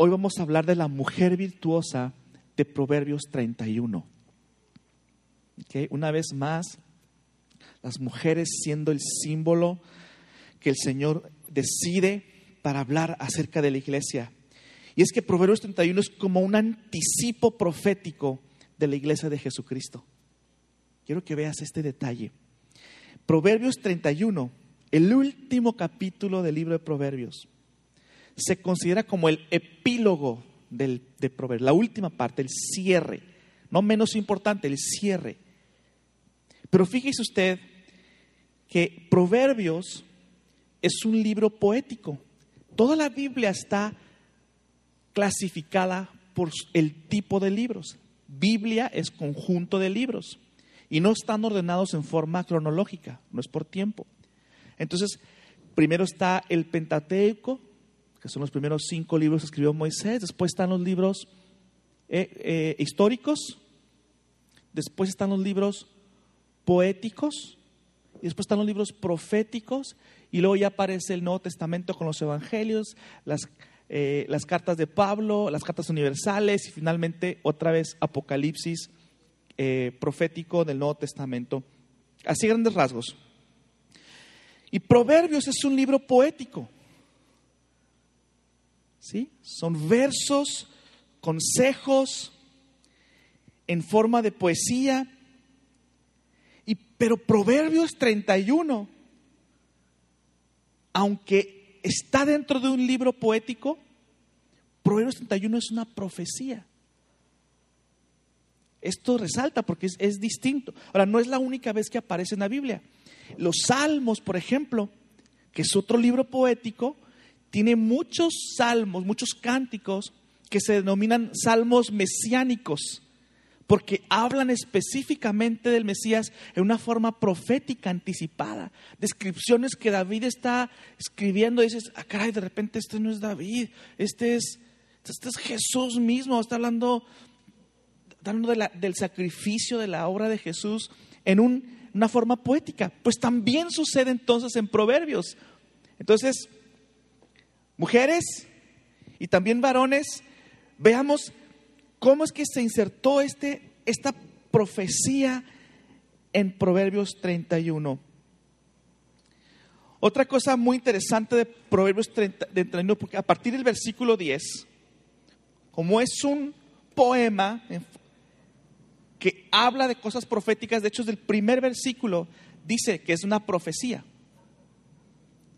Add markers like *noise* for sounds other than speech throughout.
hoy vamos a hablar de la mujer virtuosa de Proverbios 31. ¿Okay? Una vez más, las mujeres siendo el símbolo que el Señor decide para hablar acerca de la iglesia. Y es que Proverbios 31 es como un anticipo profético de la iglesia de Jesucristo. Quiero que veas este detalle. Proverbios 31, el último capítulo del libro de Proverbios, se considera como el epílogo del, de Proverbios, la última parte, el cierre, no menos importante, el cierre. Pero fíjese usted que Proverbios es un libro poético. Toda la Biblia está clasificada por el tipo de libros. Biblia es conjunto de libros y no están ordenados en forma cronológica, no es por tiempo. Entonces, primero está el Pentateuco, que son los primeros cinco libros que escribió Moisés, después están los libros eh, eh, históricos, después están los libros poéticos, y después están los libros proféticos, y luego ya aparece el Nuevo Testamento con los evangelios, las eh, las cartas de Pablo, las cartas universales y finalmente otra vez Apocalipsis profético del Nuevo Testamento. Así grandes rasgos. Y Proverbios es un libro poético. ¿Sí? Son versos, consejos en forma de poesía. Y, pero Proverbios 31, aunque está dentro de un libro poético, Proverbios 31 es una profecía. Esto resalta porque es, es, distinto. Ahora, no es la única vez que aparece en la Biblia. Los Salmos, por ejemplo, que es otro libro poético, tiene muchos salmos, muchos cánticos que se denominan salmos mesiánicos porque hablan específicamente del Mesías en una forma profética anticipada. Descripciones que David está escribiendo, y dices, ah, caray, de repente este no es David, este es, este es Jesús mismo, está hablando, hablando del sacrificio de la obra de Jesús en una forma poética. Pues también sucede entonces en Proverbios. Entonces, mujeres y también varones, veamos cómo es que se insertó este, esta profecía en Proverbios 31. Otra cosa muy interesante de Proverbios 31, porque a partir del versículo 10, como es un poema que habla de cosas proféticas, de hecho, del primer versículo dice que es una profecía.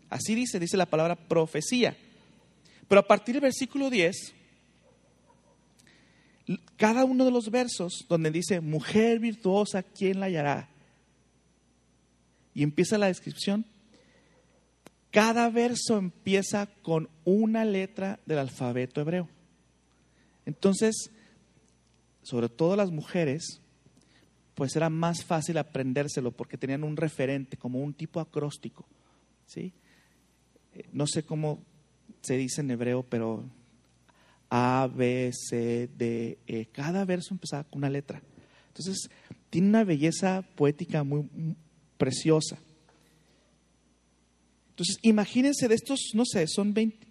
Así dice, dice la palabra profecía. Pero a partir del versículo 10, cada uno de los versos donde dice, mujer virtuosa, ¿quién la hallará? Y empieza la descripción. Cada verso empieza con una letra del alfabeto hebreo. Entonces, sobre todo las mujeres, pues era más fácil aprendérselo porque tenían un referente, como un tipo acróstico. ¿sí? Eh, no sé cómo se dice en hebreo, pero a, B, C, D, E. Cada verso empezaba con una letra. Entonces, tiene una belleza poética muy, preciosa. Entonces, imagínense de estos, no sé, son veinte,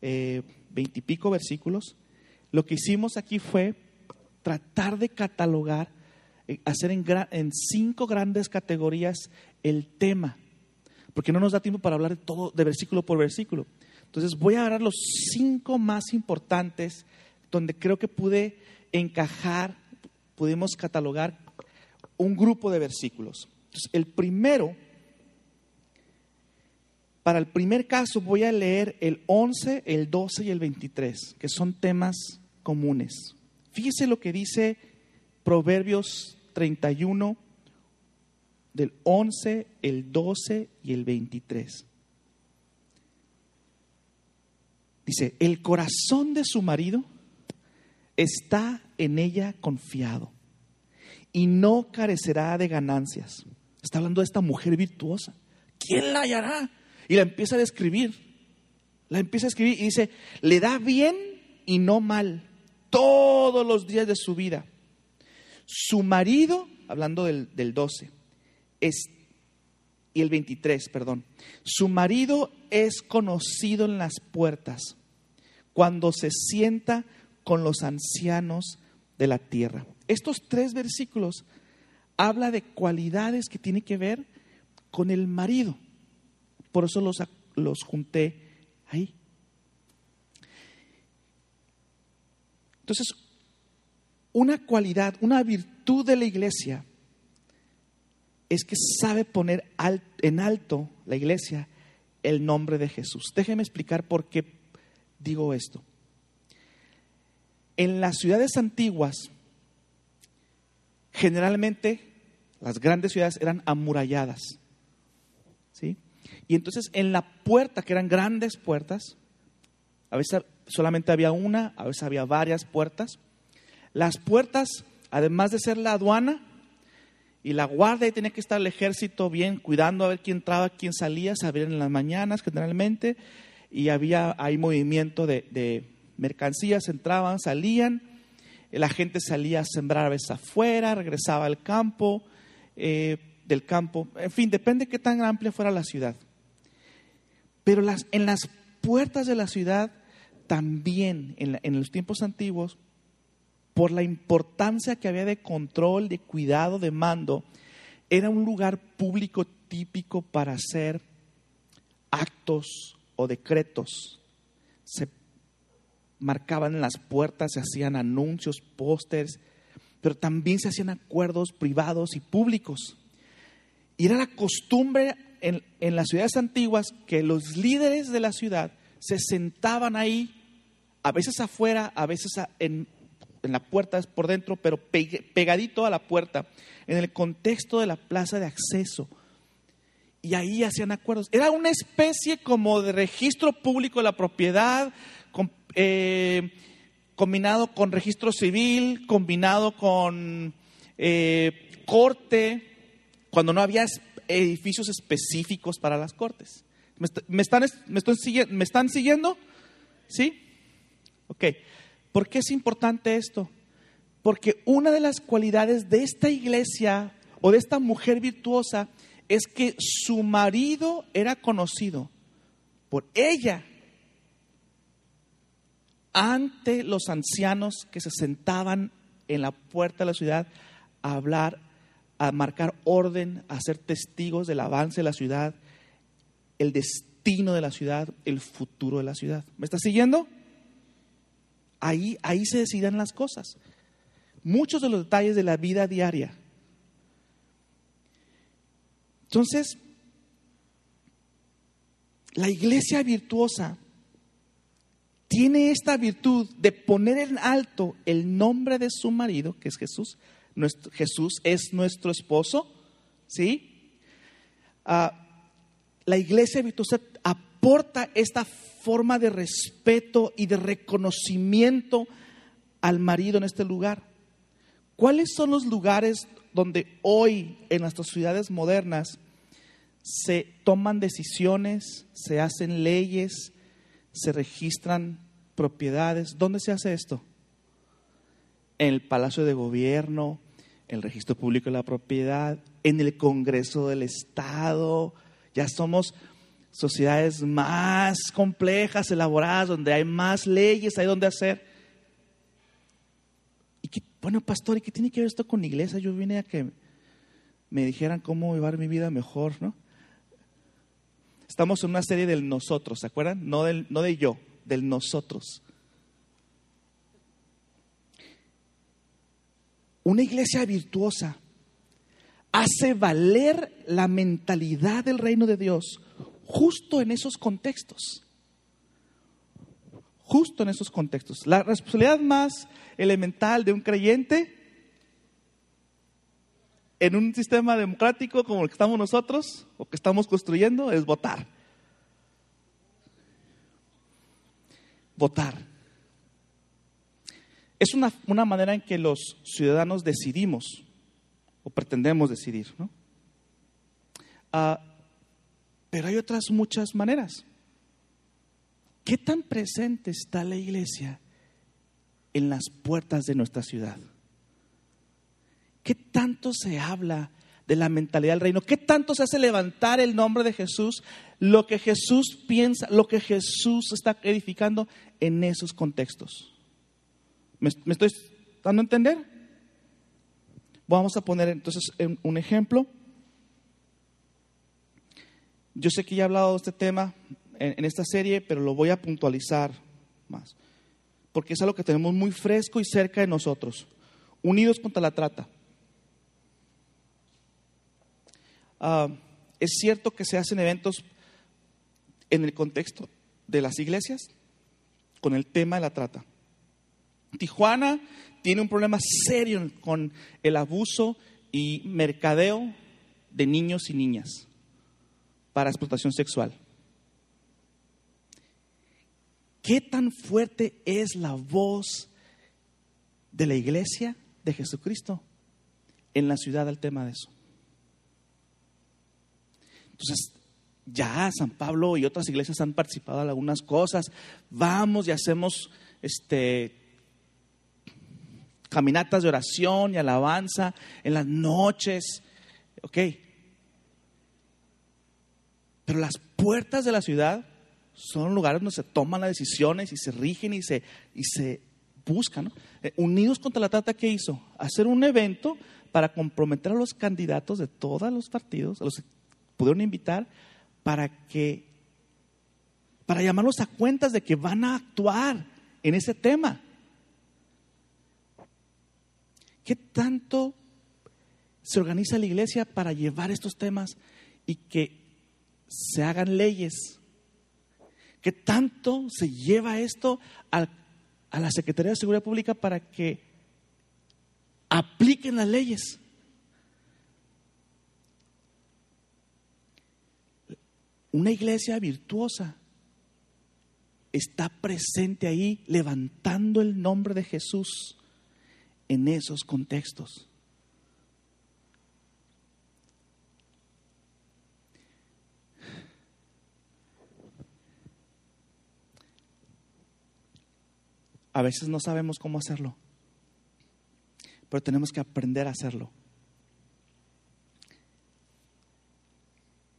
eh, veintipico versículos. Lo que hicimos aquí fue tratar de catalogar, eh, hacer en, en cinco grandes categorías el tema, porque no nos da tiempo para hablar de todo, de versículo por versículo. Entonces voy a agarrar los cinco más importantes donde creo que pude encajar, pudimos catalogar un grupo de versículos. Entonces, el primero, para el primer caso voy a leer el 11, el 12 y el 23, que son temas comunes. Fíjese lo que dice Proverbios 31, del 11, el 12 y el 23. Dice, el corazón de su marido está en ella confiado y no carecerá de ganancias. Está hablando de esta mujer virtuosa. ¿Quién la hallará? Y la empieza a describir. La empieza a escribir y dice, le da bien y no mal todos los días de su vida. Su marido, hablando del, del 12, es, y el 23, perdón, su marido es conocido en las puertas cuando se sienta con los ancianos de la tierra. Estos tres versículos habla de cualidades que tienen que ver con el marido. Por eso los, los junté ahí. Entonces, una cualidad, una virtud de la iglesia es que sabe poner en alto la iglesia el nombre de Jesús. Déjeme explicar por qué digo esto. En las ciudades antiguas, generalmente las grandes ciudades eran amuralladas. ¿sí? Y entonces en la puerta, que eran grandes puertas, a veces solamente había una, a veces había varias puertas. Las puertas, además de ser la aduana y la guardia, y tenía que estar el ejército bien cuidando a ver quién entraba, quién salía, se abrían en las mañanas generalmente, y había movimiento de, mercancías, entraban, salían, la gente salía a sembrar a veces afuera, regresaba al campo, eh, del campo, en fin, depende de qué tan amplia fuera la ciudad. Pero las, en las puertas de la ciudad también en, los tiempos antiguos, por la importancia que había de control, de cuidado, de mando, era un lugar público típico para hacer actos o decretos. Se marcaban en las puertas, se hacían anuncios, pósters, pero también se hacían acuerdos privados y públicos. Y era la costumbre en, en las ciudades antiguas que los líderes de la ciudad se sentaban ahí a veces afuera, a veces en, la puerta por dentro, pero pegadito a la puerta, en el contexto de la plaza de acceso. Y ahí hacían acuerdos. Era una especie como de registro público de la propiedad, eh, combinado con registro civil, combinado con eh, corte, cuando no había edificios específicos para las cortes. ¿Me, están, me, ¿Me están siguiendo? ¿Sí? Ok, ¿por qué es importante esto? Porque una de las cualidades de esta iglesia o de esta mujer virtuosa es que su marido era conocido por ella ante los ancianos que se sentaban en la puerta de la ciudad a hablar, a marcar orden, a ser testigos del avance de la ciudad, el destino de la ciudad, el futuro de la ciudad. ¿Me está siguiendo? Ahí, ahí se deciden las cosas. Muchos de los detalles de la vida diaria. Entonces, la iglesia virtuosa tiene esta virtud de poner en alto el nombre de su marido, que es Jesús. Jesús es nuestro esposo, ¿sí? Ah, la iglesia virtuosa aporta esta forma de respeto y de reconocimiento al marido en este lugar. ¿Cuáles son los lugares donde hoy en nuestras ciudades modernas se toman decisiones, se hacen leyes, se registran propiedades? ¿Dónde se hace esto? En el Palacio de Gobierno, el Registro Público de la Propiedad, en el Congreso del Estado. Ya somos sociedades más complejas, elaboradas, donde hay más leyes, hay donde hacer. Y bueno, pastor, ¿y qué tiene que ver esto con iglesia? Yo vine a que me dijeran cómo llevar mi vida mejor, ¿no? Estamos en una serie del nosotros, ¿se acuerdan? No, del, no de yo, del nosotros. Una iglesia virtuosa hace valer la mentalidad del reino de Dios justo en esos contextos. Justo en esos contextos. La responsabilidad más elemental de un creyente en un sistema democrático como el que estamos nosotros o que estamos construyendo es votar. Votar. Es una, una manera en que los ciudadanos decidimos o pretendemos decidir. ¿no? Ah, pero hay otras muchas maneras. ¿Qué tan presente está la iglesia en las puertas de nuestra ciudad? ¿Qué tanto se habla de la mentalidad del reino. ¿Qué tanto se hace levantar el nombre de Jesús? Lo que Jesús piensa, lo que Jesús está edificando en esos contextos. ¿Me, estoy dando a entender? Vamos a poner entonces un ejemplo. Yo sé que ya he hablado de este tema en, esta serie, pero lo voy a puntualizar más. Porque es algo que tenemos muy fresco y cerca de nosotros. Unidos contra la trata. Ah, es cierto que se hacen eventos en el contexto de las iglesias con el tema de la trata. Tijuana tiene un problema serio con el abuso y mercadeo de niños y niñas para explotación sexual. ¿Qué tan fuerte es la voz de la iglesia de Jesucristo en la ciudad al tema de eso? Entonces, ya San Pablo y otras iglesias han participado en algunas cosas. Vamos y hacemos este caminatas de oración y alabanza en las noches. Ok. Pero las puertas de la ciudad son lugares donde se toman las decisiones y se rigen y se, y se buscan. Eh, unidos contra la trata, ¿qué hizo? Hacer un evento para comprometer a los candidatos de todos los partidos, a los que pudieron invitar, para que, para llamarlos a cuentas de que van a actuar en ese tema. ¿Qué tanto se organiza la iglesia para llevar estos temas y que se hagan leyes ¿Qué tanto se lleva esto a, la Secretaría de Seguridad Pública para que apliquen las leyes? Una iglesia virtuosa está presente ahí levantando el nombre de Jesús en esos contextos. A veces no sabemos cómo hacerlo, pero tenemos que aprender a hacerlo.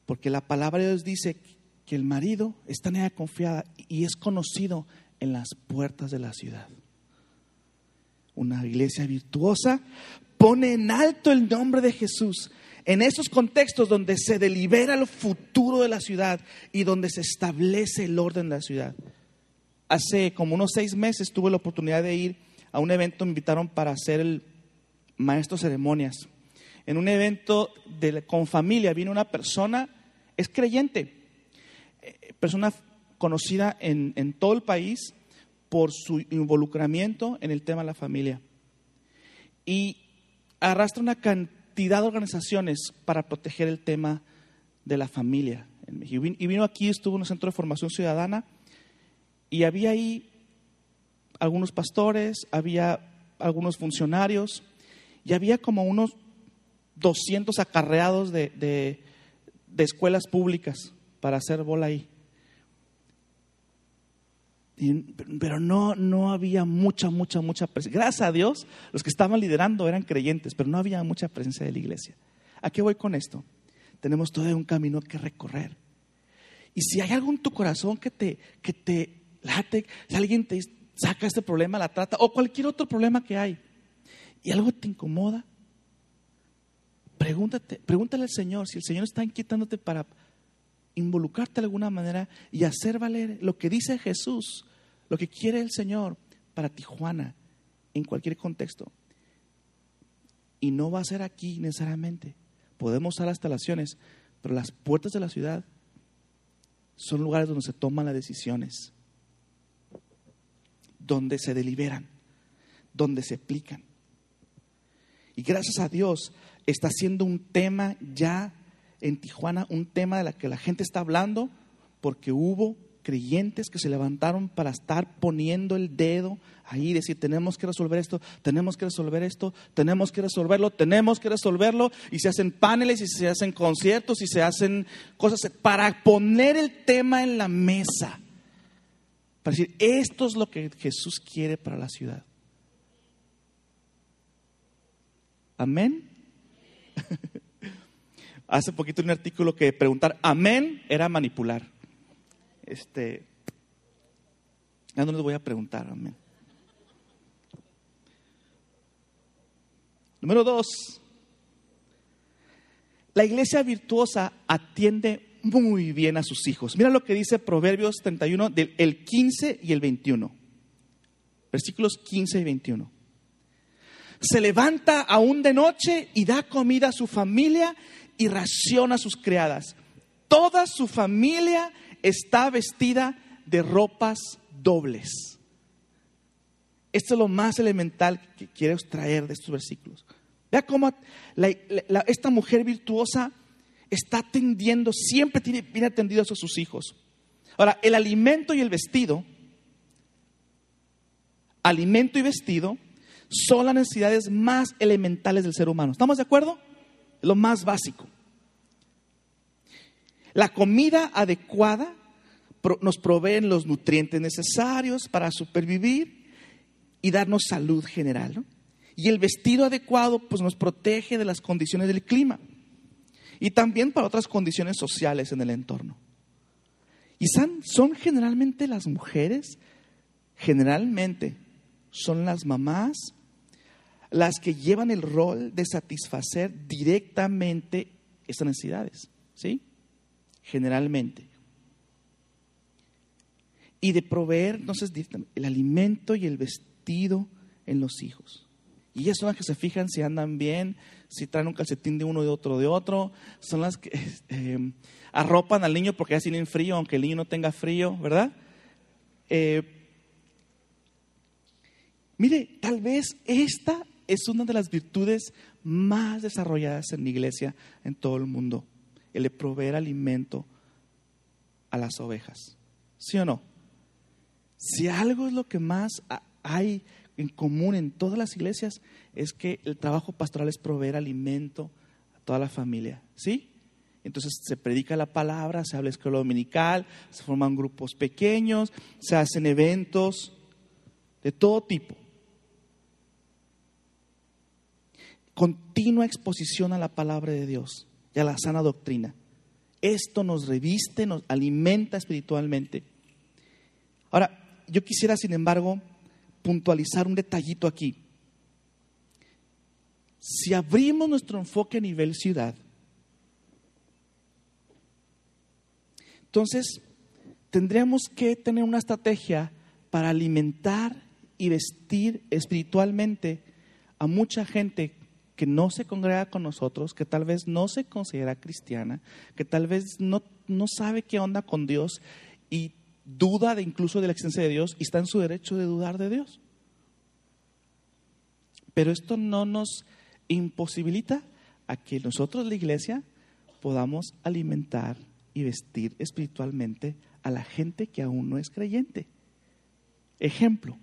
Porque la palabra de Dios dice que el marido está en ella confiada y es conocido en las puertas de la ciudad. Una iglesia virtuosa pone en alto el nombre de Jesús en esos contextos donde se delibera el futuro de la ciudad y donde se establece el orden de la ciudad hace como unos seis meses tuve la oportunidad de ir a un evento, me invitaron para ser el maestro ceremonias. En un evento con familia vino una persona, es creyente, eh, persona conocida en todo el país por su involucramiento en el tema de la familia. Y arrastra una cantidad de organizaciones para proteger el tema de la familia. Y vino aquí, estuvo en un centro de formación ciudadana y había ahí algunos pastores, había algunos funcionarios y había como unos 200 acarreados de, escuelas públicas para hacer bola ahí. pero no, no había mucha, mucha, mucha presencia. Gracias a Dios, los que estaban liderando eran creyentes, pero no había mucha presencia de la iglesia. ¿A qué voy con esto? Tenemos todavía un camino que recorrer. Y si hay algo en tu corazón que te, que te late, si alguien te saca este problema, la trata, o cualquier otro problema que hay, y algo te incomoda, pregúntate, pregúntale al Señor si el Señor está inquietándote para involucrarte de alguna manera y hacer valer lo que dice Jesús, lo que quiere el Señor para Tijuana, en cualquier contexto. Y no va a ser aquí necesariamente. Podemos usar las instalaciones, pero las puertas de la ciudad son lugares donde se toman las decisiones donde se deliberan, donde se aplican. Y gracias a Dios está siendo un tema ya en Tijuana, un tema de la que la gente está hablando, porque hubo creyentes que se levantaron para estar poniendo el dedo ahí, decir, tenemos que resolver esto, tenemos que resolver esto, tenemos que resolverlo, tenemos que resolverlo, y se hacen paneles y se hacen conciertos y se hacen cosas para poner el tema en la mesa. Para decir, esto es lo que Jesús quiere para la ciudad. Amén. *laughs* hace poquito un artículo que preguntar amén era manipular. Este, no les voy a preguntar, amén. Número dos, la iglesia virtuosa atiende muy bien a sus hijos. Mira lo que dice Proverbios 31, del el 15 y el 21. Versículos 15 y 21. Se levanta aún de noche y da comida a su familia y raciona a sus criadas. Toda su familia está vestida de ropas dobles. Esto es lo más elemental que quiero extraer de estos versículos. Vea cómo esta mujer virtuosa está atendiendo, siempre tiene bien atendidos a sus hijos. Ahora, el alimento y el vestido, alimento y vestido, son las necesidades más elementales del ser humano. ¿Estamos de acuerdo? Lo más básico. La comida adecuada nos provee los nutrientes necesarios para supervivir y darnos salud general. Y el vestido adecuado pues, nos protege de las condiciones del clima y también para otras condiciones sociales en el entorno. Y son, son generalmente las mujeres, generalmente son las mamás las que llevan el rol de satisfacer directamente estas necesidades, ¿sí? Generalmente. Y de proveer, entonces, el alimento y el vestido en los hijos. Y ellas son las que se fijan si andan bien, si traen un calcetín de uno y otro de otro. Son las que *laughs* eh, arropan al niño porque ya tienen frío, aunque el niño no tenga frío, ¿verdad? Eh, mire, tal vez esta es una de las virtudes más desarrolladas en la iglesia en todo el mundo, el de proveer alimento a las ovejas. ¿Sí o no? Si algo es lo que más hay en común en todas las iglesias es que el trabajo pastoral es proveer alimento a toda la familia, ¿sí? Entonces se predica la palabra, se habla escuela dominical, se forman grupos pequeños, se hacen eventos de todo tipo. Continua exposición a la palabra de Dios y a la sana doctrina. Esto nos reviste, nos alimenta espiritualmente. Ahora, yo quisiera, sin embargo, puntualizar un detallito aquí. Si abrimos nuestro enfoque a nivel ciudad, entonces tendríamos que tener una estrategia para alimentar y vestir espiritualmente a mucha gente que no se congrega con nosotros, que tal vez no se considera cristiana, que tal vez no, no sabe qué onda con Dios y duda de incluso de la existencia de Dios y está en su derecho de dudar de Dios. Pero esto no nos imposibilita a que nosotros, la iglesia, podamos alimentar y vestir espiritualmente a la gente que aún no es creyente. Ejemplo.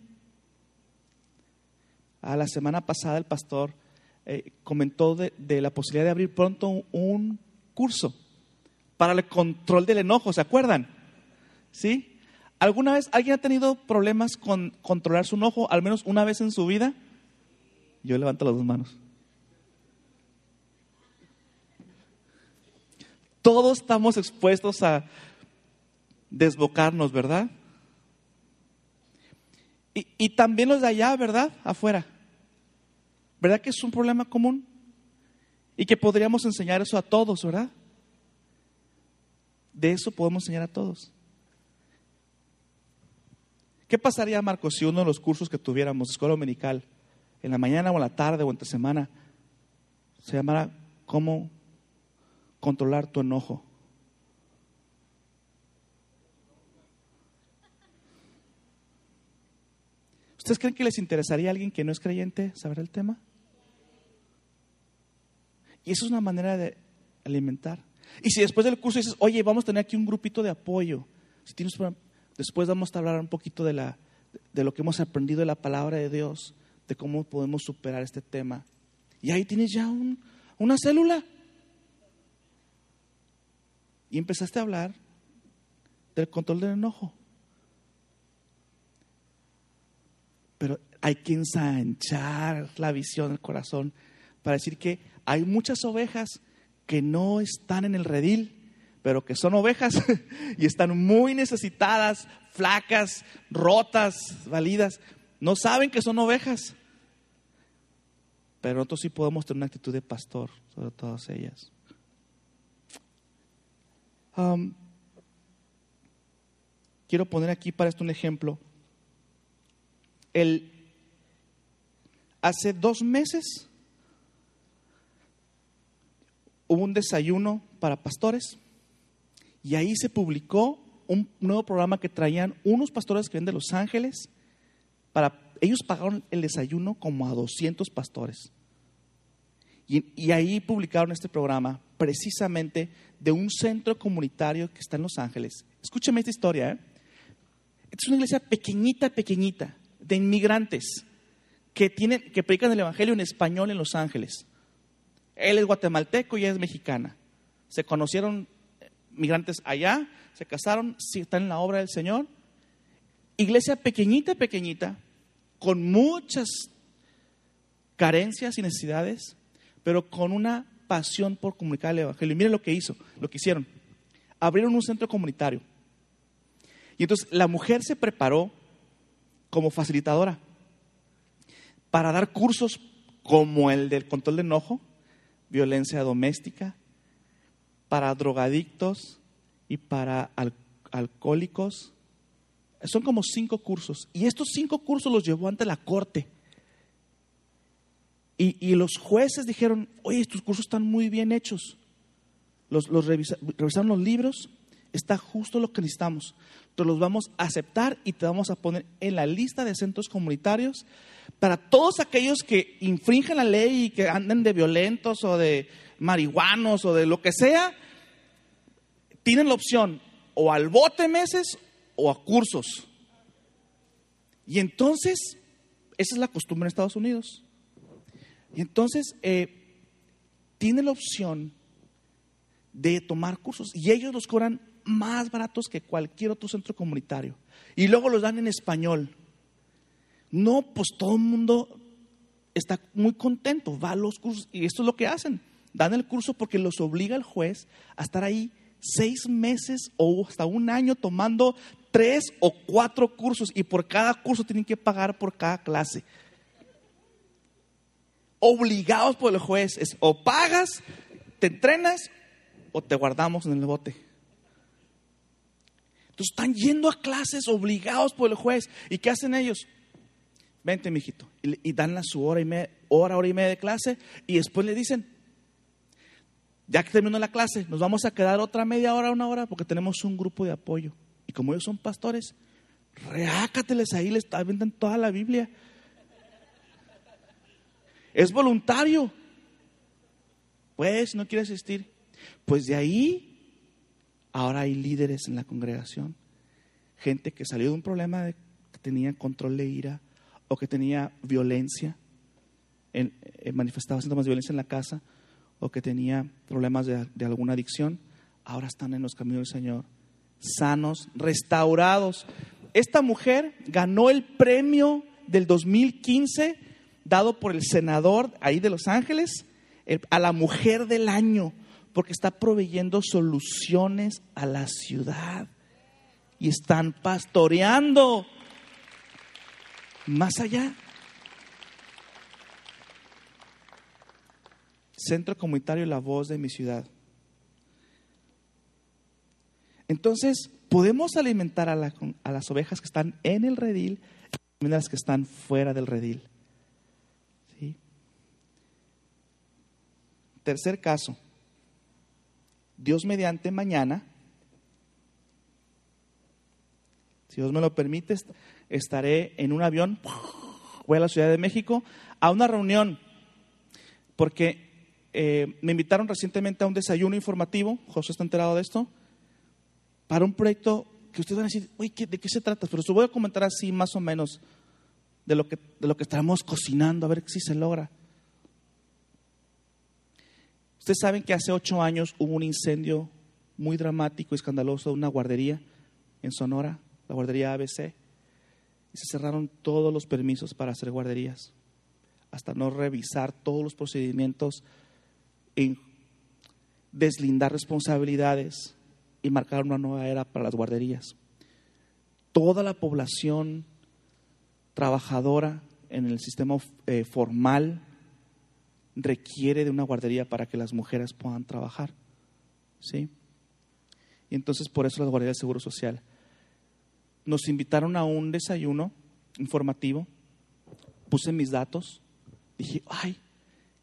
A la semana pasada el pastor eh, comentó de, la posibilidad de abrir pronto un curso para el control del enojo, ¿se acuerdan? ¿Sí? ¿Alguna vez alguien ha tenido problemas con controlar su enojo, al menos una vez en su vida? Yo levanto las dos manos. Todos estamos expuestos a desbocarnos, ¿verdad? Y, y, también los de allá, ¿verdad? Afuera. ¿Verdad que es un problema común? Y que podríamos enseñar eso a todos, ¿verdad? De eso podemos enseñar a todos. ¿Qué pasaría, Marcos, si uno de los cursos que tuviéramos, escuela dominical, en la mañana o en la tarde o entre semana, se llamara cómo controlar tu enojo? ¿Ustedes creen que les interesaría a alguien que no es creyente saber el tema? Y eso es una manera de alimentar. Y si después del curso dices, oye, vamos a tener aquí un grupito de apoyo, si tienes Después vamos a hablar un poquito de, la, de lo que hemos aprendido de la palabra de Dios, de cómo podemos superar este tema. Y ahí tienes ya una célula. Y empezaste a hablar del control del enojo. Pero hay que ensanchar la visión del corazón para decir que hay muchas ovejas que no están en el redil, pero que son ovejas *laughs* y están muy necesitadas, flacas, rotas, validas. No saben que son ovejas. Pero nosotros sí podemos tener una actitud de pastor sobre todas ellas. Um, quiero poner aquí para esto un ejemplo. El, hace dos meses hubo un desayuno para pastores y ahí se publicó un nuevo programa que traían unos pastores que vienen de Los Ángeles. Para, ellos pagaron el desayuno como a 200 pastores. Y, y ahí publicaron este programa precisamente de un centro comunitario que está en Los Ángeles. Escúchame esta historia. ¿eh? Es una iglesia pequeñita, pequeñita, de inmigrantes que, tienen, que predican el Evangelio en español en Los Ángeles. Él es guatemalteco y ella es mexicana. Se conocieron migrantes allá, se casaron, están en la obra del Señor. Iglesia pequeñita, pequeñita, con muchas carencias y necesidades, pero con una pasión por comunicar el Evangelio. Y miren lo que hizo, lo que hicieron. Abrieron un centro comunitario. Y entonces la mujer se preparó como facilitadora para dar cursos como el del control de enojo, violencia doméstica, para drogadictos y para alcohólicos. Son como cinco cursos. Y estos cinco cursos los llevó ante la corte. Y, los jueces dijeron, oye, estos cursos están muy bien hechos. Los, revisaron los libros, está justo lo que necesitamos. Te los vamos a aceptar y te vamos a poner en la lista de centros comunitarios para todos aquellos que infringen la ley y que anden de violentos o de marihuanos o de lo que sea, tienen la opción o al bote meses o a cursos. Y entonces, esa es la costumbre en Estados Unidos. Y entonces, eh, tienen la opción de tomar cursos y ellos los cobran más baratos que cualquier otro centro comunitario. Y luego los dan en español. No, pues todo el mundo está muy contento, va a los cursos y esto es lo que hacen dan el curso porque los obliga el juez a estar ahí seis meses o hasta un año tomando tres o cuatro cursos y por cada curso tienen que pagar por cada clase. Obligados por el juez. Es o pagas, te entrenas o te guardamos en el bote. Entonces están yendo a clases obligados por el juez. ¿Y qué hacen ellos? Vente, mijito. Y, y dan su hora y media, hora, hora y media de clase y después le dicen, ya que terminó la clase, nos vamos a quedar otra media hora, una hora, porque tenemos un grupo de apoyo. Y como ellos son pastores, reácateles ahí, les venden toda la Biblia. Es voluntario. Pues, no quiere asistir. Pues de ahí, ahora hay líderes en la congregación. Gente que salió de un problema de que tenía control de ira o que tenía violencia, en, eh, manifestaba síntomas de violencia en la casa o que tenía problemas de, alguna adicción, ahora están en los caminos del Señor, sanos, restaurados. Esta mujer ganó el premio del 2015 dado por el senador ahí de Los Ángeles a la mujer del año, porque está proveyendo soluciones a la ciudad y están pastoreando más allá. Centro Comunitario La Voz de mi ciudad. Entonces, podemos alimentar a, las ovejas que están en el redil y a las que están fuera del redil. Tercer caso. Dios mediante mañana, si Dios me lo permite, estaré en un avión, voy a la Ciudad de México, a una reunión, porque eh, me invitaron recientemente a un desayuno informativo, José está enterado de esto, para un proyecto que ustedes van a decir, ¿de qué se trata? Pero se voy a comentar así más o menos de lo que, de lo que estaremos cocinando, a ver si se logra. Ustedes saben que hace ocho años hubo un incendio muy dramático y escandaloso de una guardería en Sonora, la guardería ABC, y se cerraron todos los permisos para hacer guarderías, hasta no revisar todos los procedimientos deslindar responsabilidades y marcar una nueva era para las guarderías. Toda la población trabajadora en el sistema eh, formal requiere de una guardería para que las mujeres puedan trabajar. ¿Sí? Y entonces por eso las guarderías del Seguro Social nos invitaron a un desayuno informativo, puse mis datos, dije, ay,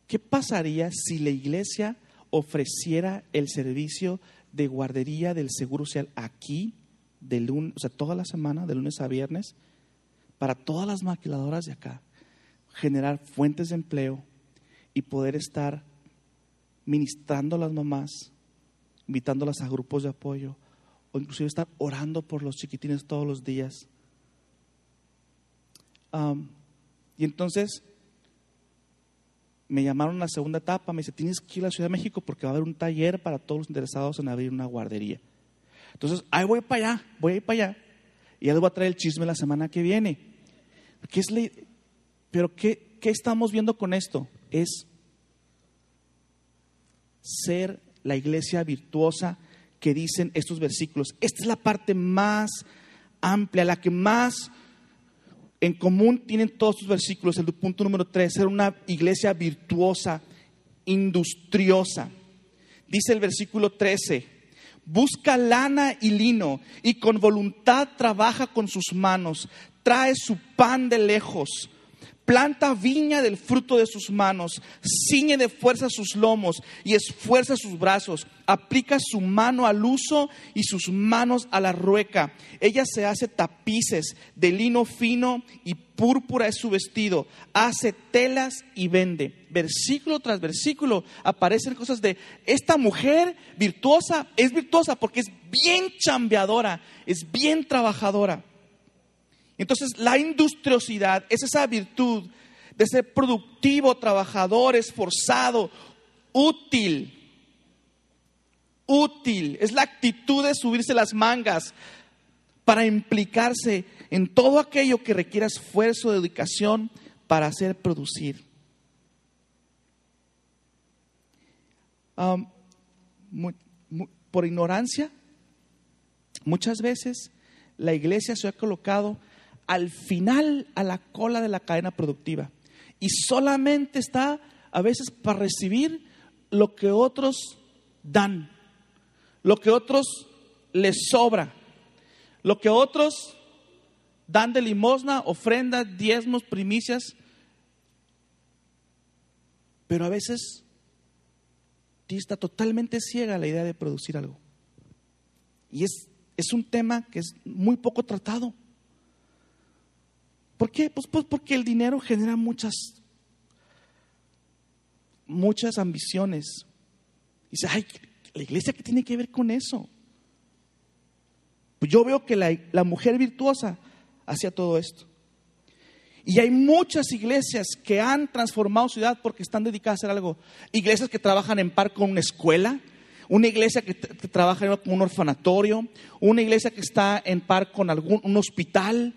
¿qué pasaría si la iglesia ofreciera el servicio de guardería del Seguro Social aquí, de lunes, o sea, toda la semana, de lunes a viernes, para todas las maquiladoras de acá, generar fuentes de empleo y poder estar ministrando a las mamás, invitándolas a grupos de apoyo o inclusive estar orando por los chiquitines todos los días. y entonces me llamaron a la segunda etapa, me dice, tienes que ir a la Ciudad de México porque va a haber un taller para todos los interesados en abrir una guardería. Entonces, ahí voy para allá, voy a ir para allá. Y ya les voy a traer el chisme la semana que viene. ¿Qué es Pero ¿qué, ¿qué estamos viendo con esto? Es ser la iglesia virtuosa que dicen estos versículos. Esta es la parte más amplia, la que más en común tienen todos estos versículos. El punto número tres, ser una iglesia virtuosa, industriosa. Dice el versículo 13, busca lana y lino y con voluntad trabaja con sus manos, trae su pan de lejos planta viña del fruto de sus manos, ciñe de fuerza sus lomos y esfuerza sus brazos, aplica su mano al uso y sus manos a la rueca. Ella se hace tapices de lino fino y púrpura es su vestido, hace telas y vende. Versículo tras versículo aparecen cosas de esta mujer virtuosa, es virtuosa porque es bien chambeadora, es bien trabajadora. Entonces la industriosidad es esa virtud de ser productivo, trabajador, esforzado, útil. Útil. Es la actitud de subirse las mangas para implicarse en todo aquello que requiera esfuerzo, dedicación para hacer producir. por ignorancia, muchas veces la iglesia se ha colocado al final, a la cola de la cadena productiva. Y solamente está a veces para recibir lo que otros dan, lo que otros les sobra, lo que otros dan de limosna, ofrenda, diezmos, primicias. Pero a veces está totalmente ciega la idea de producir algo. Y es, es un tema que es muy poco tratado. ¿Por qué? Pues, pues, porque el dinero genera muchas, muchas ambiciones. Dice, ay, la iglesia, ¿qué tiene que ver con eso? Pues yo veo que la, la mujer virtuosa hacía todo esto. Y hay muchas iglesias que han transformado ciudad porque están dedicadas a hacer algo. Iglesias que trabajan en par con una escuela, una iglesia que, trabaja con un orfanatorio, una iglesia que está en par con algún un hospital,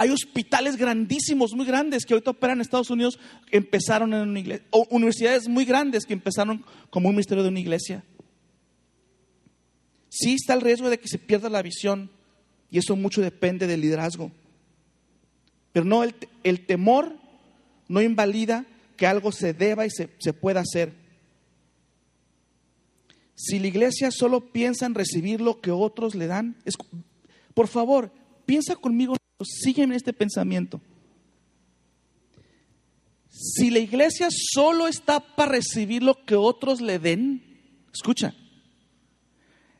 hay hospitales grandísimos, muy grandes, que ahorita operan en Estados Unidos, que empezaron en una iglesia, o universidades muy grandes que empezaron como un ministerio de una iglesia. Sí está el riesgo de que se pierda la visión, y eso mucho depende del liderazgo. Pero no, el, temor no invalida que algo se deba y se pueda hacer. Si la iglesia solo piensa en recibir lo que otros le dan, por favor, piensa conmigo Sígueme este pensamiento. Si la iglesia solo está para recibir lo que otros le den, escucha,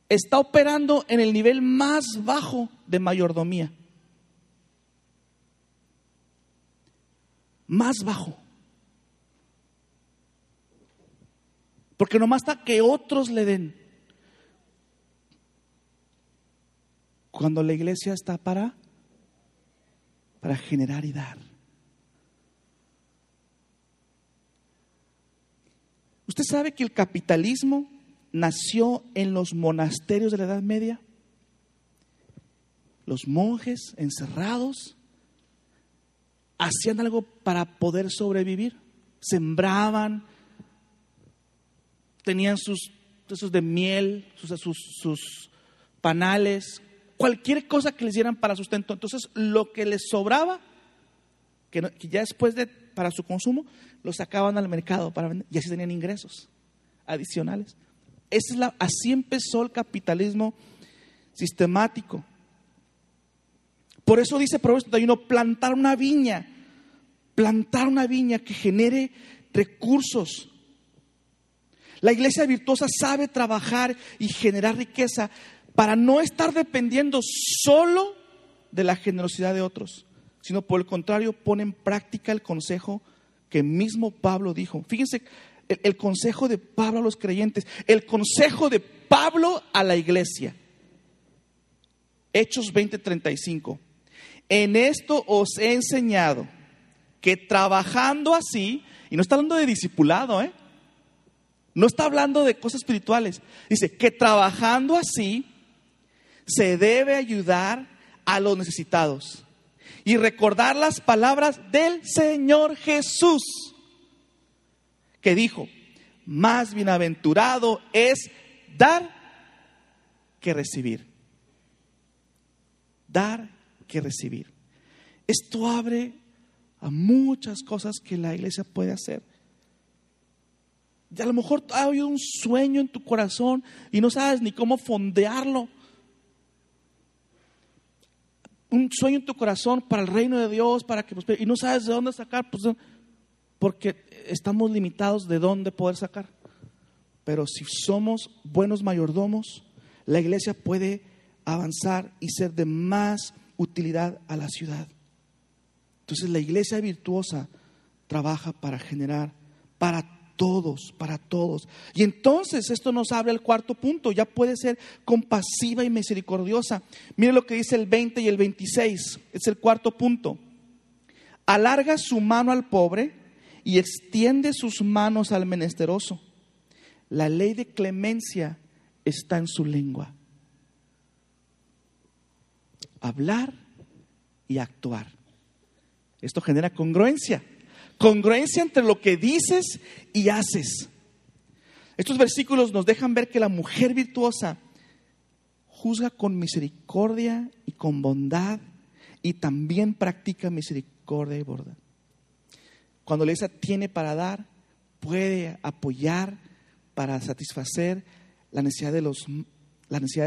está operando en el nivel más bajo de mayordomía. Más bajo. Porque nomás está que otros le den. Cuando la iglesia está para para generar y dar. ¿Usted sabe que el capitalismo nació en los monasterios de la Edad Media? Los monjes encerrados hacían algo para poder sobrevivir. Sembraban, tenían sus esos de miel, sus, sus, sus panales, cualquier cosa que les dieran para sustento. Entonces, lo que les sobraba, que, ya después de para su consumo, lo sacaban al mercado para vender y así tenían ingresos adicionales. Es la, así empezó el capitalismo sistemático. Por eso dice Proverbios 31, plantar una viña, plantar una viña que genere recursos. La iglesia virtuosa sabe trabajar y generar riqueza para no estar dependiendo solo de la generosidad de otros, sino por el contrario pone en práctica el consejo que mismo Pablo dijo. Fíjense el, el consejo de Pablo a los creyentes, el consejo de Pablo a la iglesia. Hechos 20:35. En esto os he enseñado que trabajando así, y no está hablando de discipulado, ¿eh? No está hablando de cosas espirituales. Dice que trabajando así se debe ayudar a los necesitados y recordar las palabras del Señor Jesús, que dijo, más bienaventurado es dar que recibir. Dar que recibir. Esto abre a muchas cosas que la iglesia puede hacer. Y a lo mejor ha habido un sueño en tu corazón y no sabes ni cómo fondearlo. Un sueño en tu corazón para el reino de Dios, para que y no sabes de dónde sacar, pues porque estamos limitados de dónde poder sacar. Pero si somos buenos mayordomos, la iglesia puede avanzar y ser de más utilidad a la ciudad. Entonces la iglesia virtuosa trabaja para generar para todos, para todos. Y entonces esto nos abre el cuarto punto, ya puede ser compasiva y misericordiosa. Mire lo que dice el 20 y el 26, es el cuarto punto. Alarga su mano al pobre y extiende sus manos al menesteroso. La ley de clemencia está en su lengua. Hablar y actuar. Esto genera congruencia. Congruencia entre lo que dices y haces. Estos versículos nos dejan ver que la mujer virtuosa juzga con misericordia y con bondad y también practica misericordia y bondad. Cuando la iglesia tiene para dar, puede apoyar para satisfacer las necesidades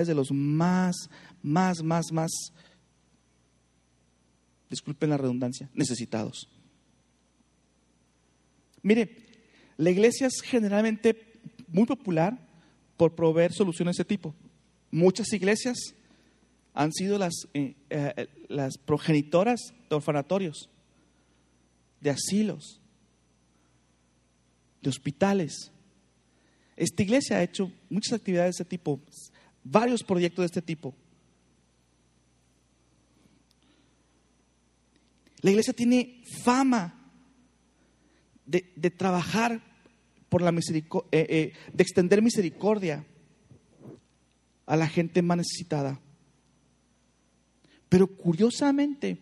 de los más, más, más, más, disculpen la redundancia, necesitados. Mire, la iglesia es generalmente muy popular por proveer soluciones de ese tipo. Muchas iglesias han sido las, eh, eh, las progenitoras de orfanatorios, de asilos, de hospitales. Esta iglesia ha hecho muchas actividades de este tipo, varios proyectos de este tipo. La iglesia tiene fama de, trabajar por la misericordia, eh, eh, de extender misericordia a la gente más necesitada. Pero curiosamente,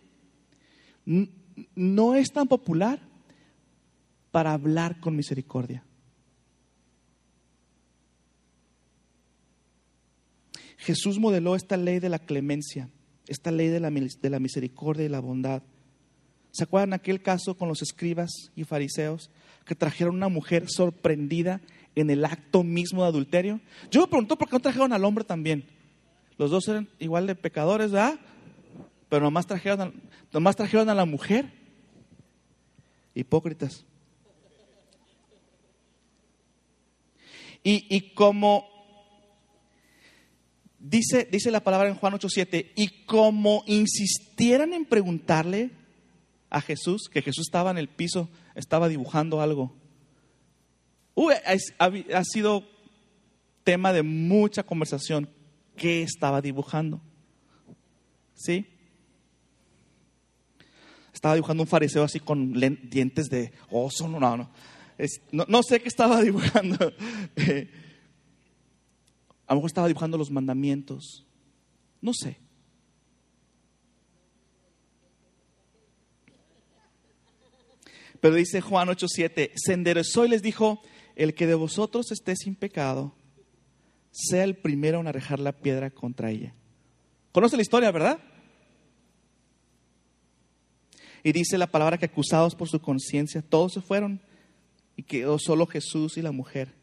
no es tan popular para hablar con misericordia. Jesús modeló esta ley de la clemencia, esta ley de la, de la misericordia y la bondad. ¿Se acuerdan aquel caso con los escribas y fariseos que trajeron a una mujer sorprendida en el acto mismo de adulterio? Yo me pregunto por qué no trajeron al hombre también. Los dos eran igual de pecadores, ¿verdad? Pero nomás trajeron a, nomás trajeron a la mujer. Hipócritas. Y, y como dice, dice la palabra en Juan 8:7, y como insistieran en preguntarle a Jesús, que Jesús estaba en el piso, estaba dibujando algo. Ha, ha sido tema de mucha conversación. ¿Qué estaba dibujando? ¿Sí? Estaba dibujando un fariseo así con dientes de oso, no, no, no, no, sé qué estaba *laughs* dibujando. Eh, a lo mejor estaba dibujando los mandamientos. No sé. Pero dice Juan 8:7, se enderezó y les dijo, el que de vosotros esté sin pecado, sea el primero en arrejar la piedra contra ella. Conoce la historia, ¿verdad? Y dice la palabra que acusados por su conciencia, todos se fueron y quedó solo Jesús y la mujer,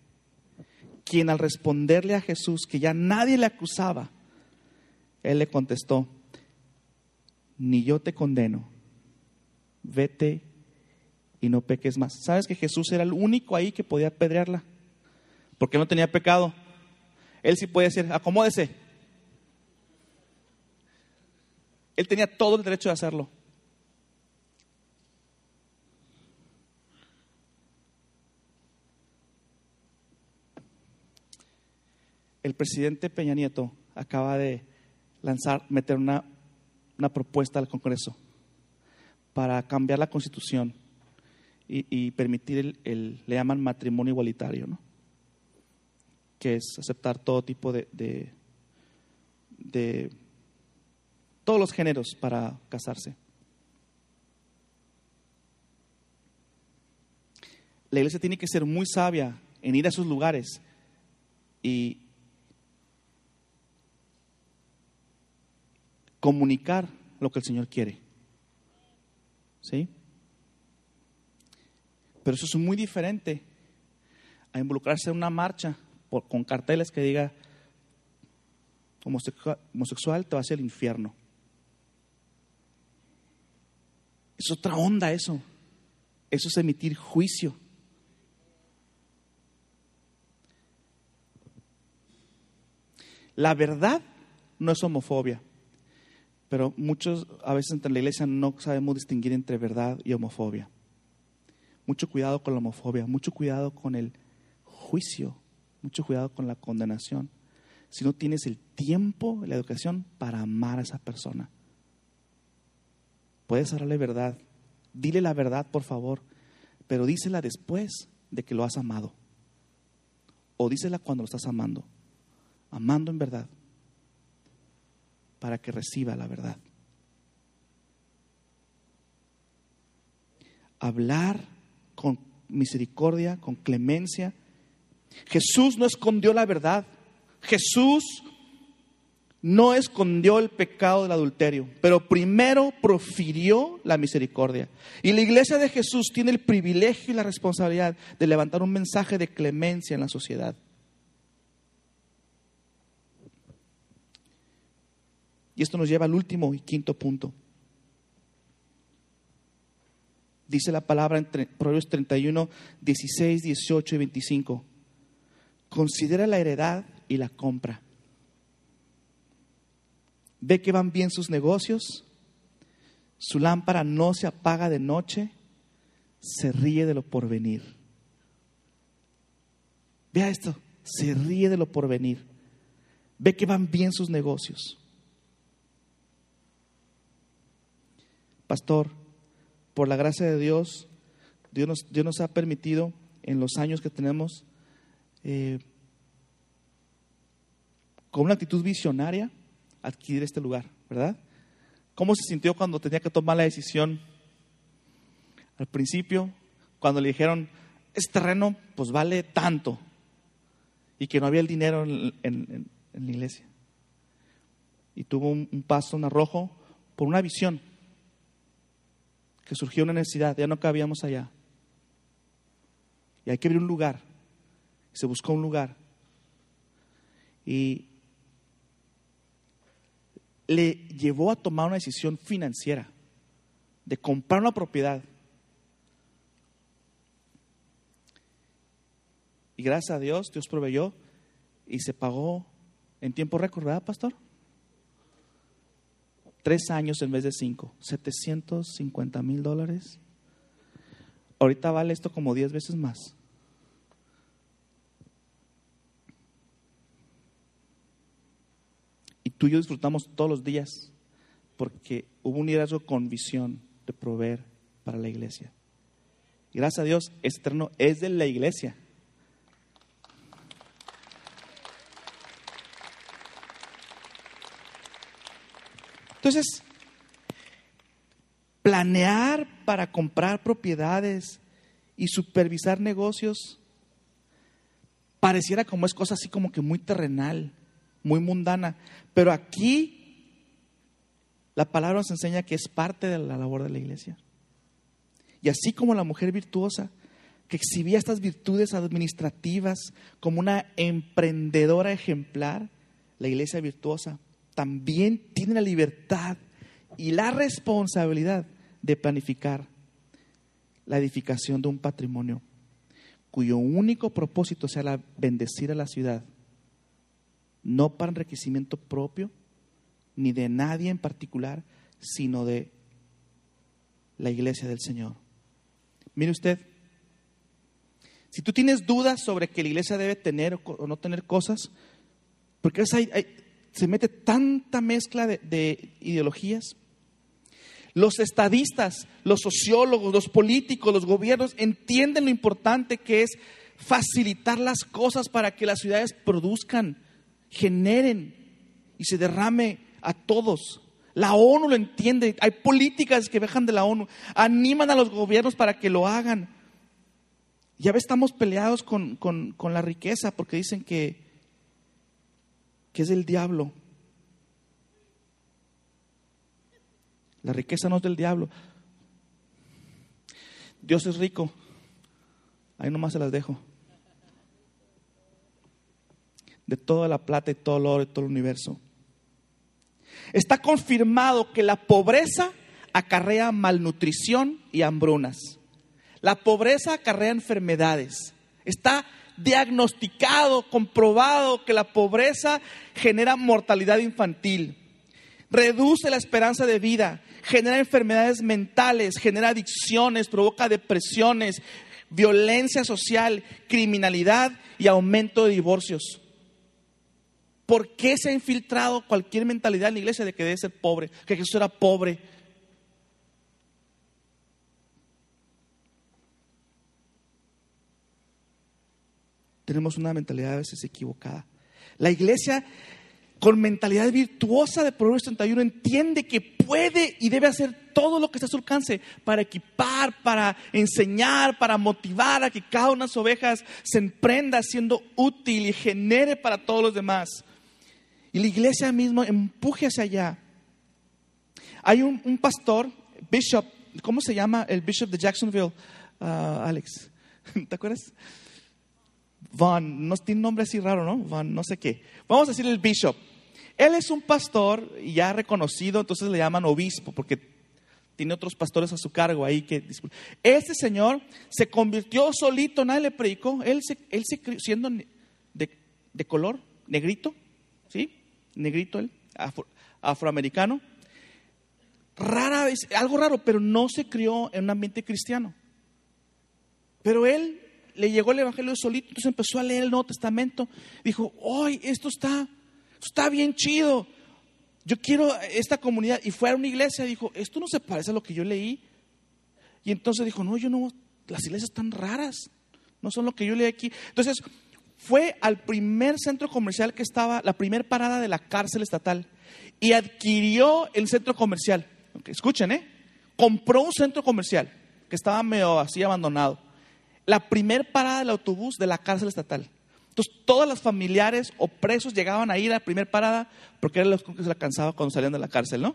quien al responderle a Jesús que ya nadie le acusaba, él le contestó, ni yo te condeno, vete y no peques más. ¿Sabes que Jesús era el único ahí que podía apedrearla? Porque no tenía pecado. Él sí puede decir, acomódese. Él tenía todo el derecho de hacerlo. El presidente Peña Nieto acaba de lanzar, meter una, una propuesta al Congreso para cambiar la constitución y, permitir el, le llaman matrimonio igualitario, ¿no? que es aceptar todo tipo de, de, de todos los géneros para casarse. La iglesia tiene que ser muy sabia en ir a esos lugares y comunicar lo que el Señor quiere. ¿Sí? Pero eso es muy diferente a involucrarse en una marcha con carteles que diga homosexual, te va hacia el infierno. Es otra onda eso. Eso es emitir juicio. La verdad no es homofobia. Pero muchos, a veces entre la iglesia no sabemos distinguir entre verdad y homofobia. Mucho cuidado con la homofobia, mucho cuidado con el juicio, mucho cuidado con la condenación. Si no tienes el tiempo, la educación para amar a esa persona. Puedes hablarle verdad. Dile la verdad, por favor, pero dísela después de que lo has amado. O dísela cuando lo estás amando. Amando en verdad para que reciba la verdad. Hablar misericordia, con clemencia. Jesús no escondió la verdad. Jesús no escondió el pecado del adulterio, pero primero profirió la misericordia. Y la iglesia de Jesús tiene el privilegio y la responsabilidad de levantar un mensaje de clemencia en la sociedad. Y esto nos lleva al último y quinto punto. Dice la palabra en Proverbios 31, 16, 18 y 25. Considera la heredad y la compra. Ve que van bien sus negocios. Su lámpara no se apaga de noche. Se ríe de lo porvenir. Vea esto. Se ríe de lo porvenir. Ve que van bien sus negocios. Pastor, por la gracia de Dios, Dios nos, ha permitido en los años que tenemos, eh, con una actitud visionaria, adquirir este lugar, ¿verdad? ¿Cómo se sintió cuando tenía que tomar la decisión al principio, cuando le dijeron, este terreno pues vale tanto y que no había el dinero en, la iglesia? Y tuvo un, un paso, un arrojo, por una visión que surgió una necesidad, ya no cabíamos allá. Y hay que abrir un lugar. Se buscó un lugar. Y le llevó a tomar una decisión financiera de comprar una propiedad. Y gracias a Dios, Dios proveyó y se pagó en tiempo récord, ¿verdad, pastor? Tres años en vez de cinco. 750 mil dólares. Ahorita vale esto como diez veces más. Y tú y yo disfrutamos todos los días porque hubo un liderazgo con visión de proveer para la iglesia. Gracias a Dios, este terreno es de la iglesia. Entonces, planear para comprar propiedades y supervisar negocios pareciera como es cosa así como que muy terrenal, muy mundana. Pero aquí la palabra nos enseña que es parte de la labor de la iglesia. Y así como la mujer virtuosa, que exhibía estas virtudes administrativas como una emprendedora ejemplar, la iglesia virtuosa también tiene la libertad y la responsabilidad de planificar la edificación de un patrimonio cuyo único propósito sea la bendecir a la ciudad, no para enriquecimiento propio, ni de nadie en particular, sino de la iglesia del Señor. Mire usted, si tú tienes dudas sobre que la iglesia debe tener o no tener cosas, porque se mete tanta mezcla de ideologías, los estadistas, los sociólogos, los políticos, los gobiernos entienden lo importante que es facilitar las cosas para que las ciudades produzcan, generen y se derrame a todos. La ONU lo entiende, hay políticas que dejan de la ONU, animan a los gobiernos para que lo hagan. Ya estamos peleados con, con, con la riqueza porque dicen que, que es del diablo. La riqueza no es del diablo. Dios es rico. Ahí nomás se las dejo. De toda la plata y todo el oro y todo el universo. Está confirmado que la pobreza acarrea malnutrición y hambrunas. La pobreza acarrea enfermedades. Está diagnosticado, comprobado que la pobreza genera mortalidad infantil, reduce la esperanza de vida, genera enfermedades mentales, genera adicciones, provoca depresiones, violencia social, criminalidad y aumento de divorcios. ¿Por qué se ha infiltrado cualquier mentalidad en la iglesia de que debe ser pobre, que Jesús era pobre? Tenemos una mentalidad a veces equivocada. La iglesia con mentalidad virtuosa de Proverbios 31 entiende que puede y debe hacer todo lo que está a su alcance para equipar, para enseñar, para motivar a que cada una de las ovejas se emprenda siendo útil y genere para todos los demás. Y la iglesia misma empuje hacia allá. Hay un, pastor, bishop, ¿cómo se llama el bishop de Jacksonville, ah, Alex? *laughs* ¿Te acuerdas? Van, no tiene nombre así raro, ¿no? Van, no sé qué. Vamos a decir el bishop. Él es un pastor ya reconocido, entonces le llaman obispo, porque tiene otros pastores a su cargo ahí que este señor se convirtió solito, nadie le predicó, él se, él se siendo de, color, negrito, ¿sí? Negrito él, afroamericano. Rara vez, algo raro, pero no se crió en un ambiente cristiano. Pero él le llegó el evangelio solito, entonces empezó a leer el Nuevo Testamento, dijo, hoy esto está está bien chido. Yo quiero esta comunidad. Y fue a una iglesia y dijo, esto no se parece a lo que yo leí. Y entonces dijo, no, yo no, las iglesias están raras. No son lo que yo leí aquí. Entonces fue al primer centro comercial que estaba, la primera parada de la cárcel estatal. Y adquirió el centro comercial. escuchen, ¿eh? Compró un centro comercial que estaba medio así abandonado. La primera parada del autobús de la cárcel estatal. Entonces, todas las familiares o presos llegaban a ir a la primera parada porque eran los que se alcanzaba cuando salían de la cárcel, ¿no?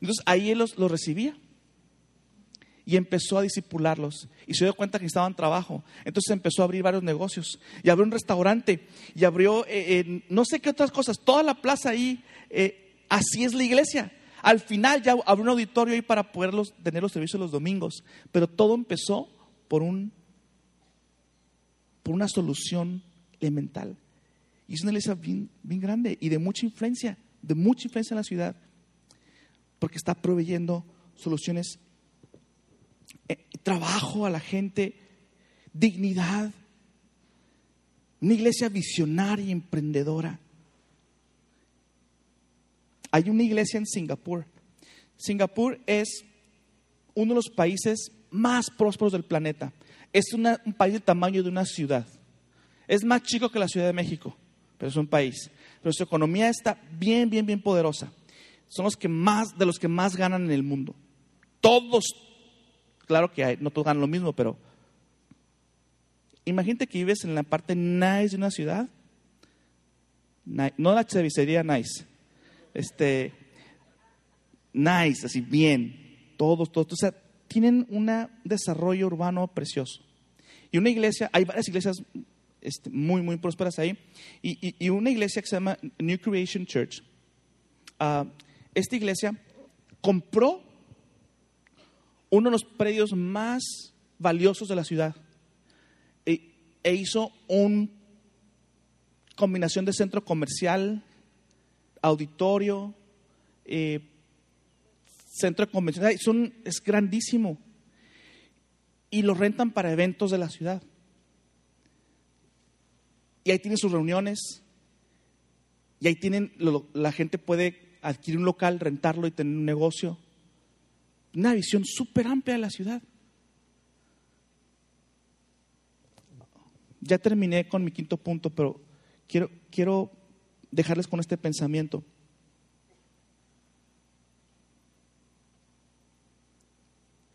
Entonces, ahí él los, recibía y empezó a disipularlos y se dio cuenta que estaban trabajo. Entonces empezó a abrir varios negocios y abrió un restaurante y abrió eh, no sé qué otras cosas, toda la plaza ahí, eh, así es la iglesia. Al final ya abrió un auditorio ahí para poder tener los servicios los domingos, pero todo empezó por, un, por una solución elemental. Y es una iglesia bien, grande y de mucha influencia, de mucha influencia en la ciudad, porque está proveyendo soluciones, eh, trabajo a la gente, dignidad. Una iglesia visionaria y emprendedora. Hay una iglesia en Singapur. Singapur es uno de los países más prósperos del planeta. Es un país del tamaño de una ciudad. Es más chico que la Ciudad de México, pero es un país. Pero su economía está bien, bien, bien poderosa. Son los que más, de los que más ganan en el mundo. Todos, claro que hay, no todos ganan lo mismo, pero imagínate que vives en la parte nice de una ciudad, no la cervecería nice, este, nice, así bien, todos, todos, o sea, tienen un desarrollo urbano precioso. Y una iglesia, hay varias iglesias este, muy, muy prósperas ahí, y, una iglesia que se llama New Creation Church. Ah, esta iglesia compró uno de los predios más valiosos de la ciudad e, e hizo una combinación de centro comercial, auditorio, eh, centro de convención. es grandísimo. Y lo rentan para eventos de la ciudad. Y ahí tienen sus reuniones. Y ahí tienen, la gente puede adquirir un local, rentarlo y tener un negocio. Una visión súper amplia de la ciudad. Ya terminé con mi quinto punto, pero quiero, quiero dejarles con este pensamiento.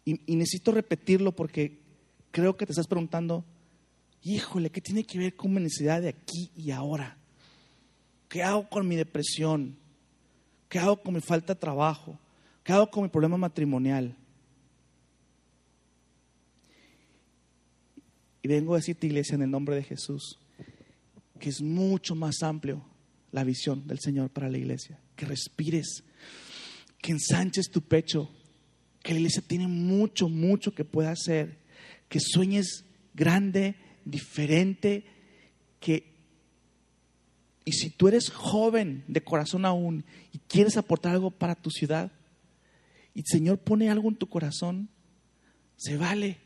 Y, necesito repetirlo porque creo que te estás preguntando, híjole, ¿qué tiene que ver con mi necesidad de aquí y ahora? ¿Qué hago con mi depresión? ¿Qué hago con mi falta de trabajo? ¿Qué hago con mi problema matrimonial? Y vengo a decirte, iglesia, en el nombre de Jesús, que es mucho más amplio la visión del Señor para la iglesia. Que respires, que ensanches tu pecho, que la iglesia tiene mucho, mucho que pueda hacer, que sueñes grande, diferente, que y si tú eres joven de corazón aún y quieres aportar algo para tu ciudad, y el Señor pone algo en tu corazón, se vale,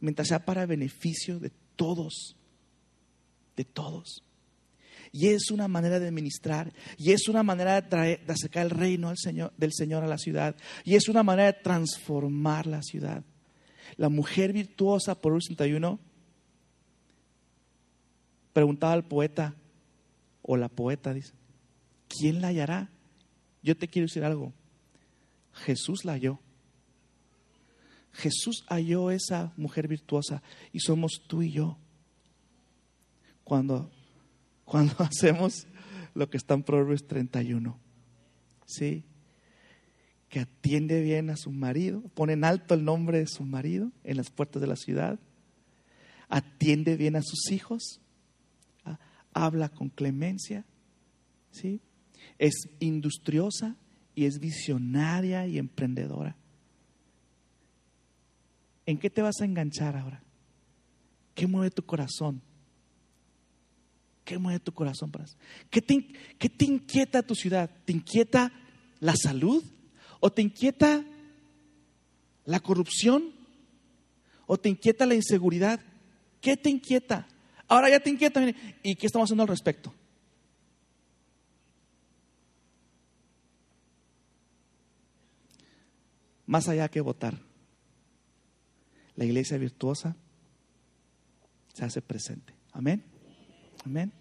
mientras sea para beneficio de todos, de todos. Y es una manera de ministrar, y es una manera de, acercar el reino del Señor a la ciudad, y es una manera de transformar la ciudad. La mujer virtuosa, por el 61, preguntaba al poeta, o la poeta dice, ¿quién la hallará? Yo te quiero decir algo, Jesús la halló. Jesús halló esa mujer virtuosa y somos tú y yo. Cuando, cuando *laughs* hacemos lo que está en Proverbios 31. ¿Sí? Que atiende bien a su marido, pone en alto el nombre de su marido en las puertas de la ciudad, atiende bien a sus hijos, habla con clemencia, ¿sí? es industriosa y es visionaria y emprendedora. ¿En qué te vas a enganchar ahora? ¿Qué mueve tu corazón? ¿Qué mueve tu corazón para ¿Qué te, ¿Qué te inquieta tu ciudad? ¿Te inquieta la salud? ¿O te inquieta la corrupción? ¿O te inquieta la inseguridad? ¿Qué te inquieta? Ahora ya te inquieta. ¿Y qué estamos haciendo al respecto? Más allá que votar, la iglesia virtuosa se hace presente. Amén. Amén.